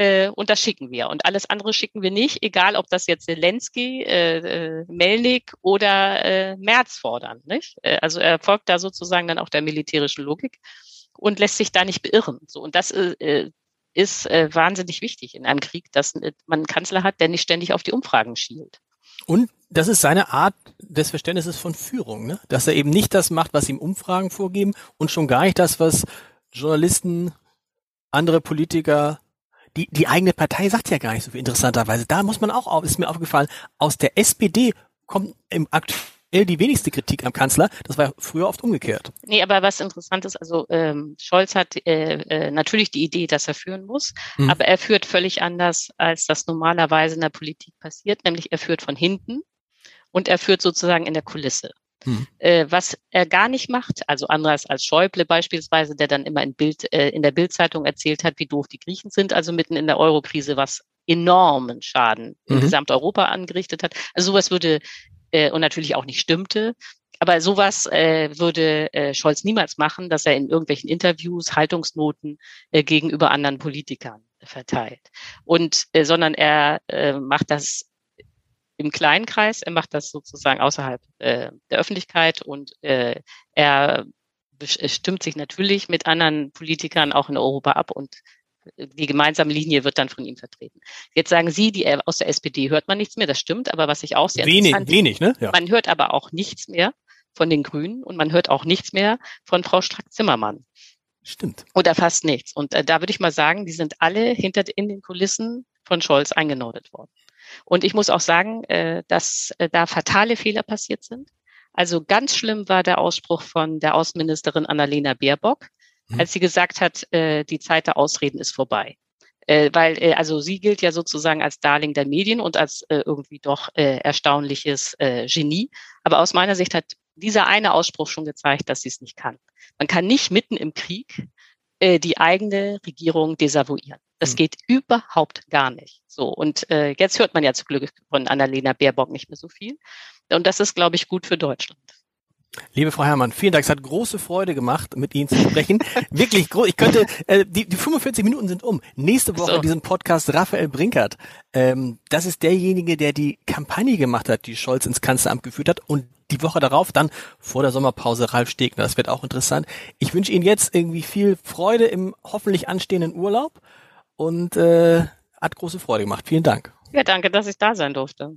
und das schicken wir. Und alles andere schicken wir nicht, egal ob das jetzt Zelensky, äh, Melnik oder äh, Merz fordern. Nicht? Also er folgt da sozusagen dann auch der militärischen Logik und lässt sich da nicht beirren. So und das äh, ist äh, wahnsinnig wichtig in einem Krieg, dass man einen Kanzler hat, der nicht ständig auf die Umfragen schielt. Und das ist seine Art des Verständnisses von Führung, ne? dass er eben nicht das macht, was ihm Umfragen vorgeben und schon gar nicht das, was Journalisten, andere Politiker, die, die eigene Partei sagt ja gar nicht so viel interessanterweise. Da muss man auch, ist mir aufgefallen, aus der SPD kommt im aktuellen die wenigste Kritik am Kanzler. Das war früher oft umgekehrt. Nee, aber was interessant ist, also ähm, Scholz hat äh, äh, natürlich die Idee, dass er führen muss, hm. aber er führt völlig anders, als das normalerweise in der Politik passiert, nämlich er führt von hinten und er führt sozusagen in der Kulisse. Hm. Äh, was er gar nicht macht, also anders als Schäuble beispielsweise, der dann immer in, Bild, äh, in der Bildzeitung erzählt hat, wie doof die Griechen sind, also mitten in der Eurokrise, was enormen Schaden mhm. in Gesamteuropa angerichtet hat. Also sowas würde äh, und natürlich auch nicht stimmte. Aber sowas äh, würde äh, Scholz niemals machen, dass er in irgendwelchen Interviews Haltungsnoten äh, gegenüber anderen Politikern verteilt. Und äh, sondern er äh, macht das im kleinen Kreis, er macht das sozusagen außerhalb äh, der Öffentlichkeit und äh, er stimmt sich natürlich mit anderen Politikern auch in Europa ab und die gemeinsame Linie wird dann von ihm vertreten. Jetzt sagen Sie, die äh, aus der SPD hört man nichts mehr, das stimmt, aber was ich auch sehr wenig, interessant wenig, ne? Ja. Man hört aber auch nichts mehr von den Grünen und man hört auch nichts mehr von Frau Strack-Zimmermann. Stimmt. Oder fast nichts. Und äh, da würde ich mal sagen, die sind alle hinter in den Kulissen von Scholz eingenordet worden. Und ich muss auch sagen, äh, dass äh, da fatale Fehler passiert sind. Also ganz schlimm war der Ausspruch von der Außenministerin Annalena Baerbock, mhm. als sie gesagt hat, äh, die Zeit der Ausreden ist vorbei. Äh, weil, äh, also sie gilt ja sozusagen als Darling der Medien und als äh, irgendwie doch äh, erstaunliches äh, Genie. Aber aus meiner Sicht hat dieser eine Ausspruch schon gezeigt, dass sie es nicht kann. Man kann nicht mitten im Krieg äh, die eigene Regierung desavouieren. Das mhm. geht überhaupt gar nicht. So und äh, jetzt hört man ja zum Glück von Annalena Baerbock nicht mehr so viel. Und das ist, glaube ich, gut für Deutschland. Liebe Frau Herrmann, vielen Dank. Es hat große Freude gemacht, mit Ihnen zu sprechen. Wirklich groß. Ich könnte, äh, die, die 45 Minuten sind um. Nächste Woche so. in diesem Podcast Raphael Brinkert. Ähm, das ist derjenige, der die Kampagne gemacht hat, die Scholz ins Kanzleramt geführt hat. Und die Woche darauf dann vor der Sommerpause Ralf Stegner. Das wird auch interessant. Ich wünsche Ihnen jetzt irgendwie viel Freude im hoffentlich anstehenden Urlaub und äh, hat große Freude gemacht. Vielen Dank. Ja, danke, dass ich da sein durfte.